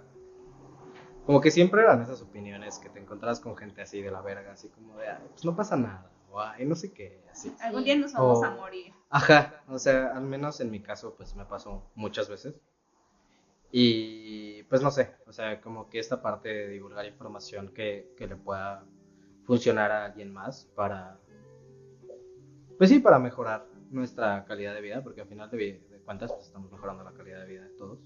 Como que siempre eran esas opiniones que te encontrabas con gente así de la verga, así como de, "Ay, pues no pasa nada, o ay, no sé qué, así. Algún día nos vamos a morir. Ajá, o sea, al menos en mi caso, pues me pasó muchas veces. Y pues no sé, o sea, como que esta parte de divulgar información que, que le pueda funcionar a alguien más para, pues sí, para mejorar nuestra calidad de vida, porque al final de, de cuentas, pues estamos mejorando la calidad de vida de todos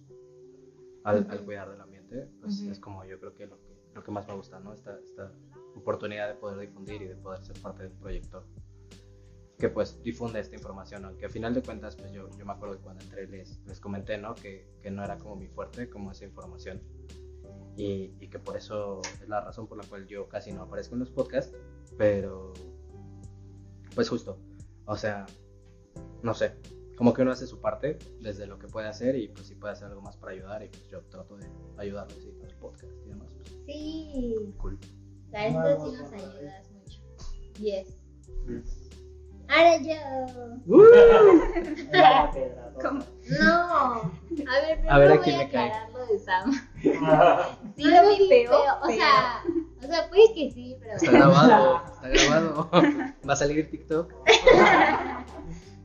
al, cuidar del ambiente, pues es como yo creo que lo que, lo que más me gusta, ¿no? Esta, esta oportunidad de poder difundir y de poder ser parte de un proyecto que pues difunde esta información, aunque al final de cuentas pues yo, yo me acuerdo que cuando entré les, les comenté, ¿no? Que, que no era como mi fuerte, como esa información y, y que por eso es la razón por la cual yo casi no aparezco en los podcasts, pero pues justo, o sea, no sé, como que uno hace su parte desde lo que puede hacer y pues si puede hacer algo más para ayudar y pues yo trato de ayudarlos y con el podcast y demás, pues Sí. cool. La neta sí nos ayudas mucho. Yes. Ahora yo. ¿Cómo? No. A ver, primero A ver, ¿a voy a aclarar lo de Sam. Sí, lo vi feo, O pero- sea, o sea, puede que sí, pero. Está grabado, está grabado. Va a salir TikTok.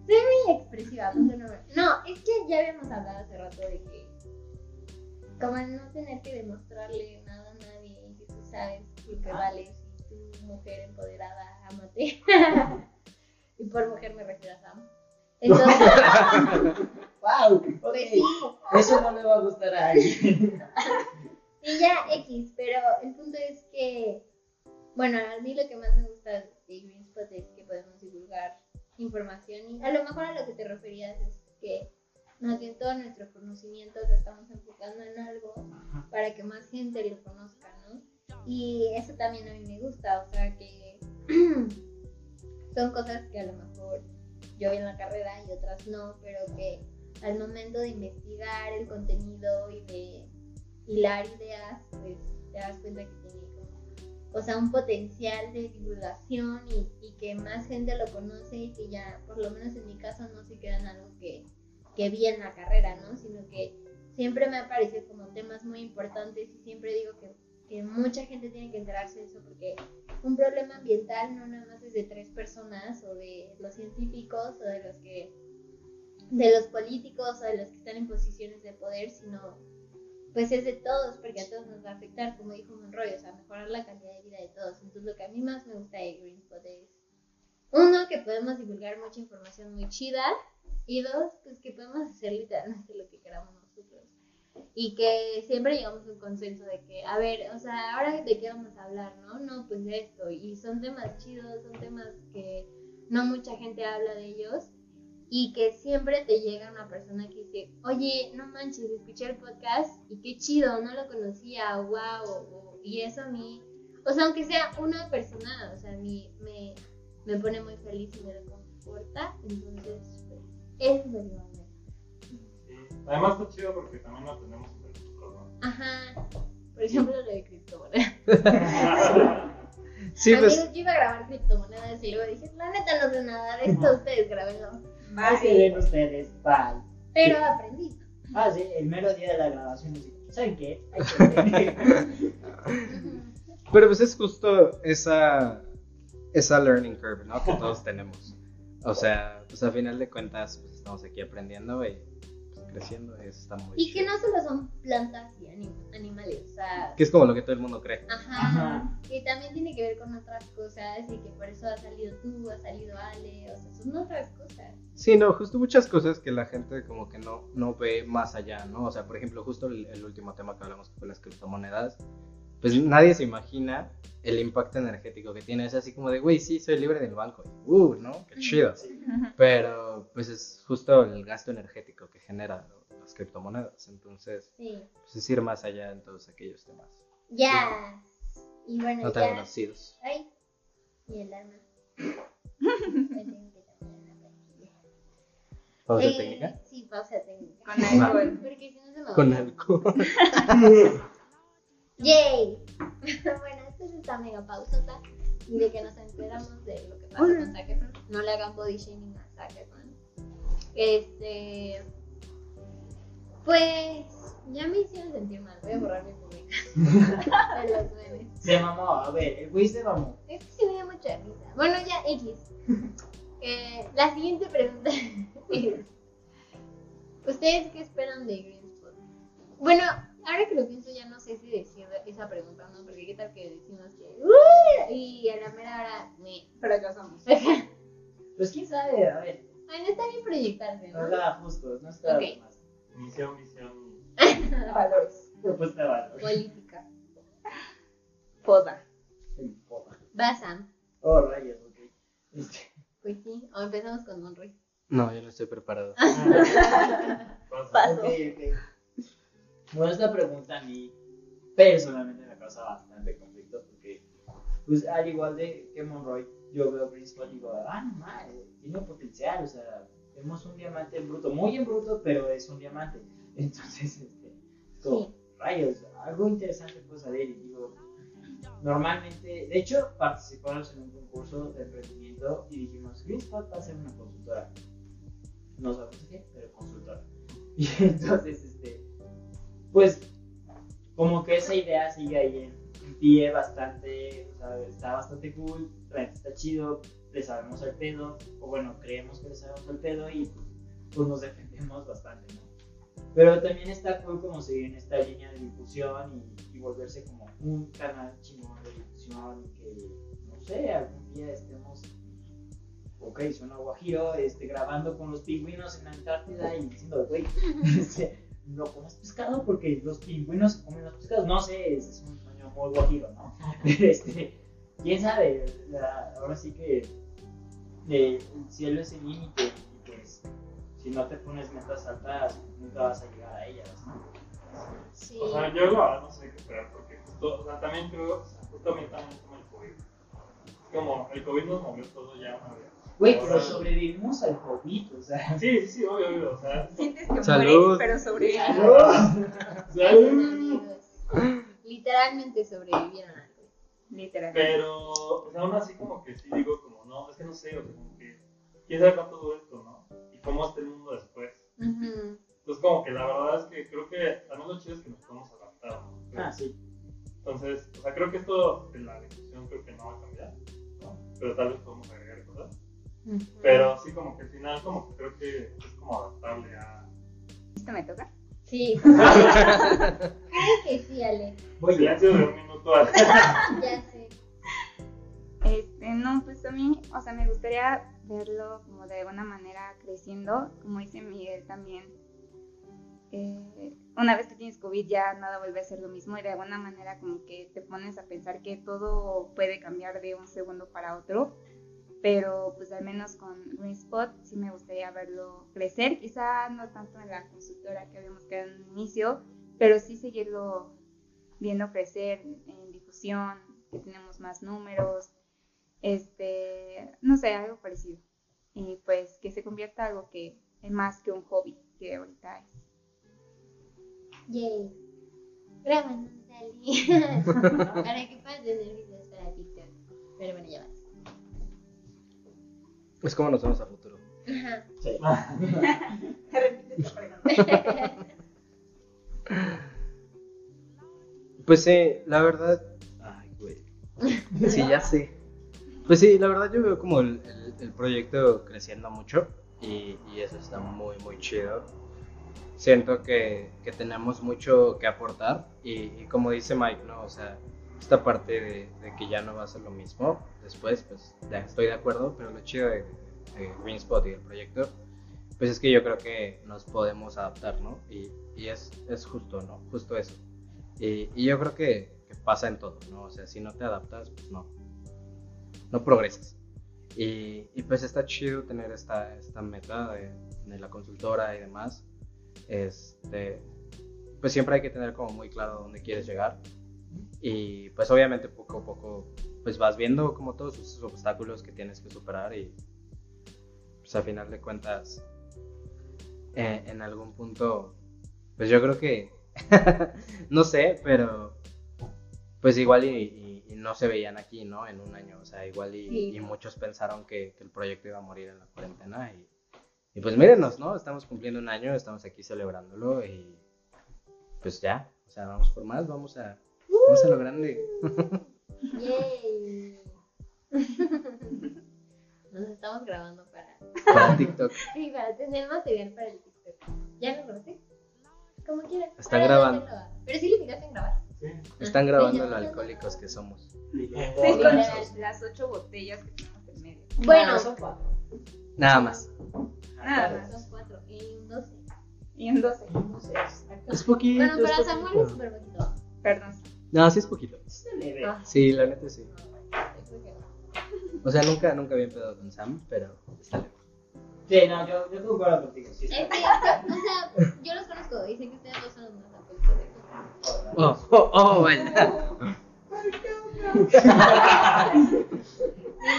Soy muy expresiva, punto número. No, es que ya habíamos hablado hace rato de que. Como el no tener que demostrarle nada a nadie y que tú sabes lo que vales y tú, mujer empoderada, amate. y por mujer me refiero a Sam. Entonces, ¡Wow! pues sí. Eso no le va a gustar a alguien. Y ya X, pero el punto es que, bueno, a mí lo que más me gusta de Green Spot es que podemos divulgar información y a lo mejor a lo que te referías es que más bien todo nuestro conocimiento lo estamos enfocando en algo para que más gente lo conozca, ¿no? Y eso también a mí me gusta, o sea que son cosas que a lo mejor yo vi en la carrera y otras no, pero que al momento de investigar el contenido y de hilar ideas, pues te das cuenta que tiene o sea, un potencial de divulgación y, y que más gente lo conoce y que ya, por lo menos en mi caso, no se queda en algo que, que vi en la carrera, ¿no? Sino que siempre me han parecido como temas muy importantes y siempre digo que que mucha gente tiene que enterarse de eso porque un problema ambiental no nada más es de tres personas o de los científicos o de los que de los políticos o de los que están en posiciones de poder, sino pues es de todos, porque a todos nos va a afectar, como dijo Monroy, o sea, mejorar la calidad de vida de todos. Entonces, lo que a mí más me gusta de Greenspot es, uno, que podemos divulgar mucha información muy chida, y dos, pues que podemos hacer literalmente lo que queramos nosotros. Y que siempre llegamos a un consenso de que, a ver, o sea, ahora de qué vamos a hablar, ¿no? No, pues de esto. Y son temas chidos, son temas que no mucha gente habla de ellos y que siempre te llega una persona que dice, oye, no manches, escuché el podcast y qué chido, no lo conocía, wow, y eso a mí, o sea, aunque sea una persona, o sea, a mí me, me pone muy feliz y me reconforta, entonces, pues, eso es lo que vale. Sí. Además está chido porque también lo tenemos entre nosotros, ¿no? Ajá, por ejemplo, lo de criptomonedas. Sí, Amigos, pues, yo iba a grabar criptomonedas y luego dije, la neta no sé nada de esto, ustedes grabenlo. Ahí se ven ustedes, bye. Pero aprendí. Ah, sí, el mero día de la grabación. ¿Saben qué? Hay que ver". pero pues es justo esa, esa learning curve, ¿no? Que todos tenemos. O sea, pues a final de cuentas, pues estamos aquí aprendiendo y creciendo está muy Y que chido. no solo son plantas y anim- animales, o sea, Que es como lo que todo el mundo cree. ajá, Ajá. que también tiene que ver con otras cosas y que por eso ha salido tú, ha salido Ale, o sea, son otras cosas. Sí, no, justo muchas cosas que la gente como que no, no ve más allá, ¿no? O sea, por ejemplo, justo el, el último tema que hablamos que fue las criptomonedas, pues nadie se imagina el impacto energético que tiene. Es así como de, güey, sí, soy libre del banco. Y, uh, ¿no? Qué chido. Sí. Pero pues es justo el gasto energético que genera las criptomonedas. Entonces, Sí. pues es ir más allá en todos aquellos temas. Ya. Y bueno, No ya. tan conocidos. Ay, y el arma. Me tengo que cambiar la pastilla. ¿Pausa Eh, técnica? Sí, pausa técnica. Con alcohol. Porque si no se me Con alcohol. ¡Yay! bueno, esta es esta mega pausota de que nos enteramos de lo que pasa con Zac. No le hagan body shaming a Zac. Este. Pues. Ya me hicieron sentir mal. Voy a borrar mi publicación de los memes. Se mamó, a ver, el güey se mamó. Es que sí me da mucha risa. Bueno, ya, X. Eh, la siguiente pregunta es: ¿Ustedes qué esperan de Greenspot? Bueno, ahora que lo pienso, ya no sé si esa pregunta no, porque qué tal que decimos que. "Uh", y a la mera hora. me. Fracasamos. Pues quién sabe, a ver. Bueno, está bien proyectarse, ¿no? Nada justo, no está Ok. más. Misión, visión. Valores. Propuesta de valor. Política. Poda. En popa. Va, Sam. Oh, rayos, ok. Este, Pues sí, o empezamos con Monroy. No, yo no estoy preparado. Pasa. Paso. ok, ok. Bueno, esta pregunta a mí personalmente me causa bastante conflicto porque, pues, al igual de que Monroy, yo veo Greenspot y digo, ah, no mames, tiene potencial, o sea, vemos un diamante en bruto, muy en bruto, pero es un diamante. Entonces, este, como, Sí. rayos, algo interesante puede salir y digo, normalmente, de hecho, participamos en un concurso de emprendimiento y dijimos, Greenspot va a ser una consultora. No sabemos qué, pero consultora. Y entonces, este, pues, como que esa idea sigue ahí en, pie bastante, o sea, está bastante cool, la está chido, le sabemos el pedo, o bueno, creemos que le sabemos el pedo y pues nos defendemos bastante, ¿no? Pero también está cool como seguir en esta línea de difusión y, y volverse como un canal chingón de difusión y que, no sé, algún día estemos, ok, suena guajiro, este, grabando con los pingüinos en la Antártida y diciendo, güey, este, no comas pescado porque los pingüinos se comen los pescados. No sé, es un sueño muy guajiro, ¿no? Pero este, quién sabe, La- ahora sí que eh, el cielo es el límite y pues si no te pones metas altas, nunca vas a llegar a ellas, ¿no? Sí. O sea, yo la verdad no sé qué esperar porque justo, o sea, también creo, o sea, justamente también como el COVID. Como, el COVID nos movió todo ya una vez. Güey, pero sobrevivimos al COVID, o sea. Sí, sí, sí, obvio, obvio, o sea. Sientes que Salud. mueres, pero sobrevives. Salud. Literalmente sobrevivieron al COVID. Literal. Pero, o sea, aún así como que sí digo como, no, es que no sé, o sea, como que, quién sabe cuánto dura esto, ¿no? Y cómo está el mundo después. Ujú. Entonces como que la verdad es que creo que también lo chido es que nos podemos adaptar, ¿no? Ah, sí. Entonces Entonces, o sea, creo que esto en la discusión creo que no va a cambiar, ¿no? Pero tal vez podemos agregar Pero sí, como que al final, como que creo que es como adaptable a. ¿Esto me toca? Sí. Creo que sí, Ale. Voy ya. Silencio de un minuto al. Ya sé. Este, no, pues a mí, o sea, me gustaría verlo como de alguna manera creciendo, como dice Miguel también. eh, una vez que tienes COVID ya nada vuelve a ser lo mismo y de alguna manera como que te pones a pensar que todo puede cambiar de un segundo para otro, pero pues al menos con GreenSpot sí me gustaría verlo crecer, quizá no tanto en la consultora que habíamos quedado en un inicio, pero sí seguirlo viendo crecer en difusión, que tenemos más números, este, no sé, algo parecido. Y pues que se convierta algo que es más que un hobby que ahorita es. Yay. Grábanos, Ali. Para que puedas tener videos para TikTok. Pero bueno, ya vas. Es como nos vemos a futuro. Ajá. Sí. Pues sí, la verdad. Ay, güey. Sí, ya sé. Pues sí, la verdad yo veo como el, el- el proyecto creciendo mucho y, y eso está muy, muy chido. Siento que, que tenemos mucho que aportar y, y como dice Mike, ¿no? O sea, esta parte de, de que ya no va a ser lo mismo después, pues ya estoy de acuerdo, pero lo chido de, de GreenSpot y del proyecto, pues es que yo creo que nos podemos adaptar, ¿no? Y, y es, es justo, ¿no? Justo eso. Y, y yo creo que, que pasa en todo, ¿no? O sea, si no te adaptas, pues no, no progresas. Y, y pues está chido tener esta, esta meta de, de la consultora y demás. Este, pues siempre hay que tener como muy claro dónde quieres llegar. Y pues obviamente poco a poco pues vas viendo como todos esos obstáculos que tienes que superar y pues a final de cuentas eh, en algún punto pues yo creo que no sé, pero pues igual y, y- y no se veían aquí, ¿no? En un año, o sea, igual y, Sí. y muchos pensaron que, que el proyecto iba a morir en la cuarentena y, pues mírenos, ¿no? Estamos cumpliendo un año, estamos aquí celebrándolo y pues ya, o sea, vamos por más, vamos a, vamos a lo grande. Yay. Nos estamos grabando para. Para TikTok. Sí, para tener material para el TikTok. ¿Ya lo grabaste? Como quieras. Ahora ya grabando. Pero sí le picaste en grabar. Sí. Están grabando Bueno, lo no, no, alcohólicos que somos. Sí, con las ocho botellas que tenemos en medio. Bueno, son cuatro. Nada más. Nada más. son cuatro. Y un doce. Y en 12. No sé, está Es poquito. Bueno, para Samuel es súper poquito. Perdón. No, sí es poquito. Ah, Sí, la neta sí. O sea, nunca, nunca había empezado con Sam, pero está leve. Sí, no, yo, yo concuerdo contigo. Sí, Es está que, o sea, yo los conozco. Dicen que ustedes dos son los más de aquí. Oh, oh, oh. Ni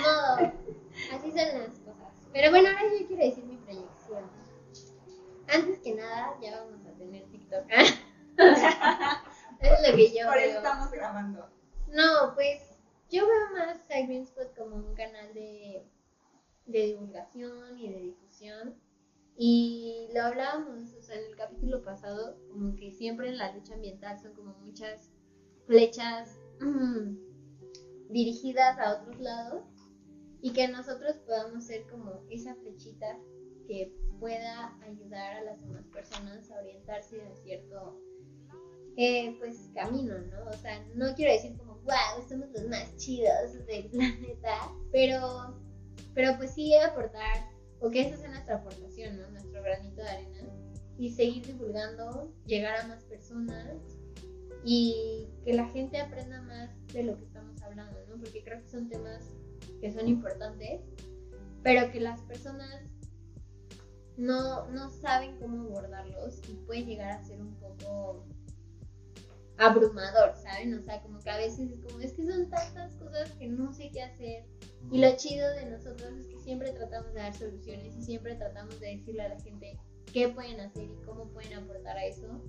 modo. Así son las cosas. Pero bueno, ahora yo quiero decir mi proyección. Antes que nada, ya vamos a tener TikTok. Es lo que yo Por eso estamos grabando. No, pues yo veo más a Greenspot como un canal de, de divulgación y de difusión. Y lo hablábamos, o sea, en el capítulo pasado, como que siempre en la lucha ambiental son como muchas flechas mm, dirigidas a otros lados y que nosotros podamos ser como esa flechita que pueda ayudar a las demás personas a orientarse a cierto eh, pues camino, ¿no? O sea, no quiero decir como, wow, somos los más chidos del planeta, pero, pero pues sí aportar, o que esa sea nuestra aportación, ¿no? Nuestro granito de arena, y seguir divulgando, llegar a más personas y que la gente aprenda más de lo que estamos hablando, ¿no? Porque creo que son temas que son importantes, pero que las personas no, no saben cómo abordarlos y puede llegar a ser un poco abrumador, ¿saben? O sea, como que a veces es como, es que son tantas cosas que no sé qué hacer. Y lo chido de nosotros es que siempre tratamos de dar soluciones y siempre tratamos de decirle a la gente qué pueden hacer y cómo pueden aportar a eso,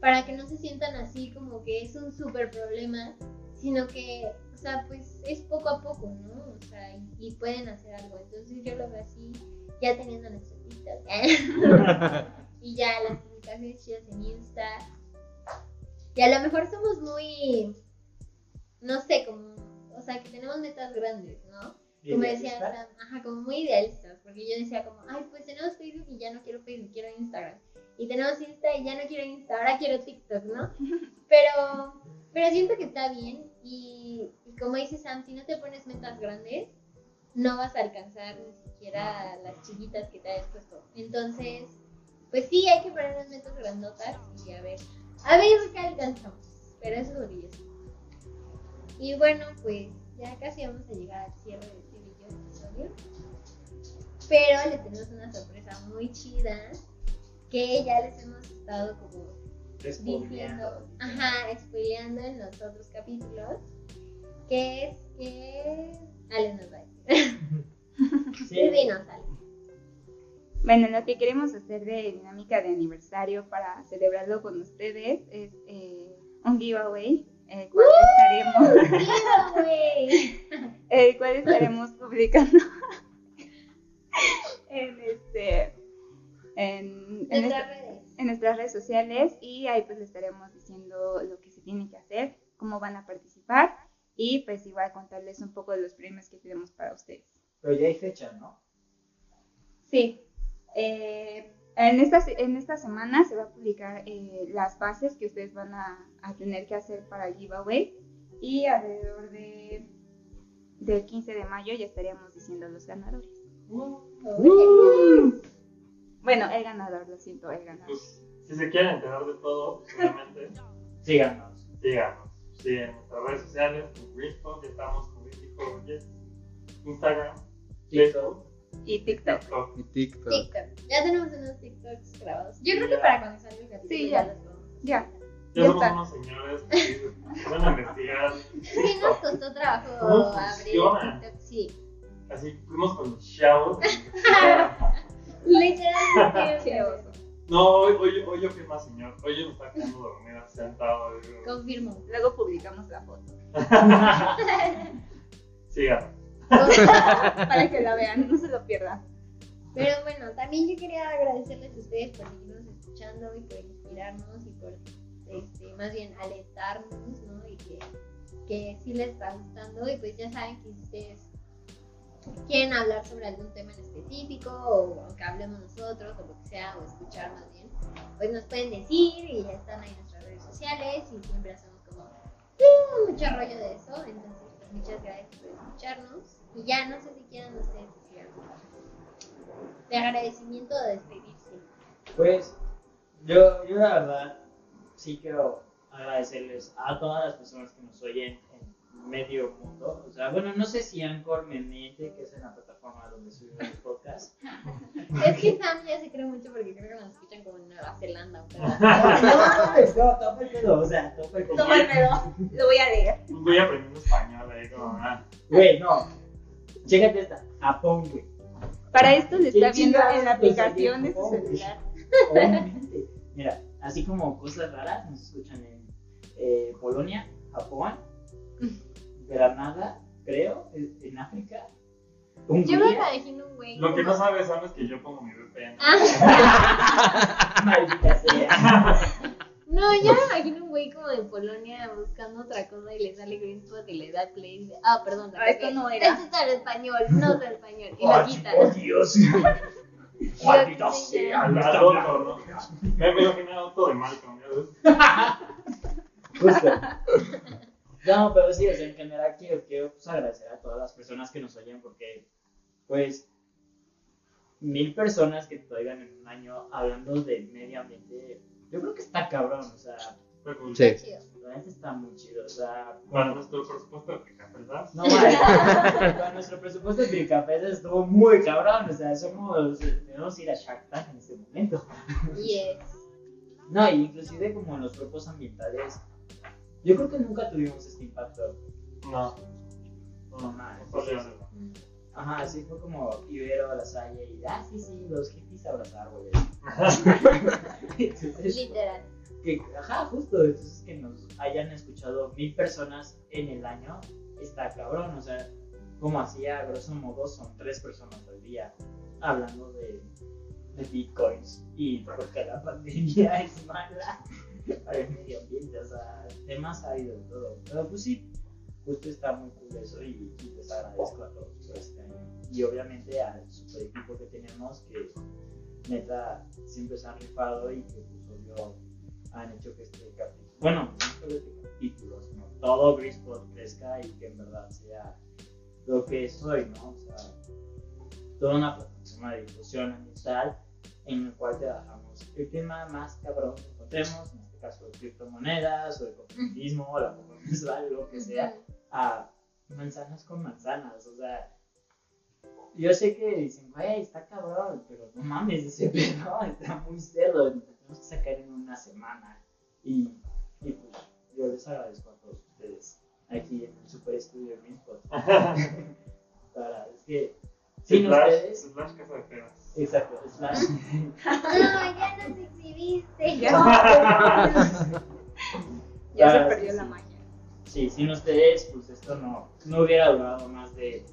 para que no se sientan así como que es un súper problema, sino que, o sea, pues es poco a poco, ¿no? O sea, y, y pueden hacer algo. Entonces yo lo veo así, ya teniendo nuestro TikTok, y ya las publicaciones chidas en Insta. Y a lo mejor somos muy no sé, como, o sea, que tenemos metas grandes, ¿no? ¿Y Como de decía estar? Sam, ajá, como muy idealistas, porque yo decía como, ay, pues tenemos Facebook y ya no quiero Facebook, quiero Instagram. Y tenemos Insta y ya no quiero Insta, ahora quiero TikTok, ¿no? Pero, pero siento que está bien y, y como dice Sam, si no te pones metas grandes, no vas a alcanzar ni siquiera las chiquitas que te hayas puesto. Entonces, pues sí, hay que ponernos metas grandotas y a ver, a ver qué alcanzamos. Pero eso es lo que yo sé. Y bueno, pues ya casi vamos a llegar al cierre de este video episodio. Pero les tenemos una sorpresa muy chida que ya les hemos estado como diciendo, ajá, spoileando en los otros capítulos, que es que Ale nos va a decir. Sí. Sí, dinos, Ale. Bueno, lo que queremos hacer de dinámica de aniversario para celebrarlo con ustedes es eh, un giveaway, el cual estaremos, Giveaway. el cual estaremos publicando en este en, en, Nuestras redes. en nuestras redes sociales y ahí pues les estaremos diciendo lo que se tiene que hacer, cómo van a participar y pues igual contarles un poco de los premios que tenemos para ustedes. Pero ya hay fecha, ¿no? Sí. Eh, en, esta, en esta semana se va a publicar eh, las bases que ustedes van a, a tener que hacer para el giveaway y alrededor de del 15 de mayo ya estaríamos diciendo los ganadores. Oye. Bueno, el ganador, lo siento, el ganador. Pues, si se quieren enterar de todo, obviamente, Síganos. síganos. Sí, en nuestras redes sociales, en Greenspot, estamos, Jess, Instagram, Facebook, Y TikTok. TikTok. Mi TikTok. TikTok. Ya tenemos unos TikToks grabados. Yo creo que para cuando salga el capítulo Sí, ya ya. los podemos. Ya. Ya Ya somos está. unos señores que van a investigar. Sí, nos costó trabajo ¿Cómo abrir? TikTok. Sí. Así fuimos con los chavos. Literalmente. No, hoy, hoy, hoy yo fui más señor. Hoy yo me estaba quedando dormida sentado. Confirmo. Luego publicamos la foto Síganos. para que la vean, no se lo pierdan. Pero bueno, también yo quería agradecerles a ustedes por seguirnos escuchando y por inspirarnos y por, este, más bien, alentarnos, ¿no? Y que, que sí les está gustando. Y pues ya saben que si ustedes quieren hablar sobre algún tema en específico o que hablemos nosotros o lo que sea, o escuchar más bien, pues nos pueden decir y ya están ahí en nuestras redes sociales y siempre hacemos como uh, mucho rollo de eso. Entonces, pues muchas gracias por escucharnos. Y ya no sé si quieran ustedes decir algo de agradecimiento o de despedirse. Pues yo, yo la verdad sí quiero agradecerles a todas las personas que nos oyen en medio mundo. O sea, bueno, no sé si Anchor me mete, que es en la plataforma donde subimos el podcast. Es que Sam ya se cree mucho porque creo que nos escuchan como en Nueva Zelanda. Pero... no, topa el pedo, o sea, topa el pedo. Toma el pedo, lo voy a leer. Voy aprendiendo español ahí como, ah, Güey, no. Chécate esta. Japón, güey. Para esto lo está ¿Quién viendo en la aplicación de su celular. Obviamente. Mira, así como cosas raras nos escuchan en eh, Polonia, Japón, Granada, creo, en África. Yo me imagino un güey. Lo que no sabes, Sam, es que yo pongo mi VPN. Ah, Maldita sea. No, yo me imagino un güey como de Polonia buscando otra cosa y le sale Greenspot y le da play. y dice, Ah, perdón. Ah, esto no era. Esto está en español, no está en español. Y lo quita. oh, Dios. Maldita sea. Al no está. ¿no? Me me auto de Malcolm, ¿ya ves? Justo. No, pero sí, o sea, en general quiero, quiero pues, agradecer a todas las personas que nos oyen porque, pues, mil personas que te oigan en un año hablando de medio ambiente, yo creo que está cabrón, o sea. Sí. Neta está muy chido, o sea, Para nuestro presupuesto de picafresas. no vale, con nuestro presupuesto de estuvo muy cabrón, o sea, somos, tenemos que ir a Shark Tank en este momento. Yes. No, y inclusive como en los grupos ambientales, yo creo que nunca tuvimos este impacto. No, No, nada, por Dios. Mm. Ajá, así fue como Ibero, La Salle y, ah, sí, sí, los hippies abrazar, güey. Entonces, Literal. que, ajá, justo, entonces que nos hayan escuchado mil personas en el año, está cabrón, o sea, como hacía, grosso modo, son tres personas al día hablando de, de bitcoins y porque la pandemia es mala para el medio ambiente, o sea, temas ha habido todo, pero pues sí, justo está muy cool eso y, y les agradezco a todos por este año. Y obviamente al super equipo que tenemos que neta siempre se han rifado y que pues obvio han hecho que este capítulo, bueno, no solo este capítulo, sino todo Grispot crezca y que en verdad sea lo que es hoy, ¿no? O sea, toda una plataforma de difusión ambiental en el cual te bajamos el tema más cabrón que encontremos, en este caso de criptomonedas o de comunismo o la mensual, lo que sea, a manzanas con manzanas, o sea, yo sé que dicen, güey, está cabrón, pero no mames, ese pedo está muy cerdo, lo tenemos que sacar en una semana. Y, y pues yo les agradezco a todos ustedes aquí en el Super Estudio Greenspot. Para, es que sin Slash, ustedes, slash casa de exacto, slash. No, ya nos exhibiste. Ya, ya se Ah, perdió sí, la sí. magia. Sí, sin ustedes, pues esto no, no hubiera durado más de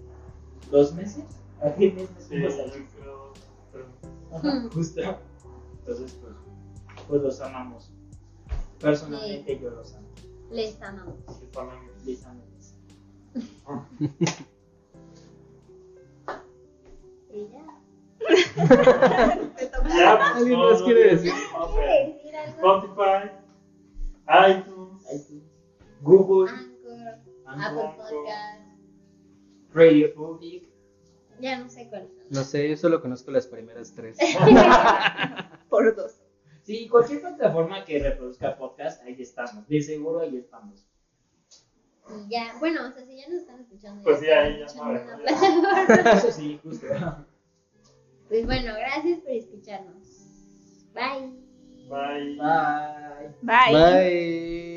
dos meses. ¿A qué mes Sí, yo creo. pero- Ajá, justo. Entonces, pues, pues los amamos. Personalmente yo los amo. Les amamos. sí, también. Les amo. Y ya. Pues, ¿Alguien no, más quiere decir? Spotify, iTunes, iTunes, Google, Anchor, Anchor, Apple Podcast. Radio Public. Ya no sé cuáles son. No sé, yo solo conozco las primeras tres. Por dos. Sí, cualquier plataforma que reproduzca podcast, ahí estamos. De seguro ahí estamos. Y ya, bueno, o sea, si ya nos están escuchando. Pues ahí ya ya. plataforma. Eso sí, justo. Pues bueno, gracias por escucharnos. Bye. Bye. Bye. Bye. Bye.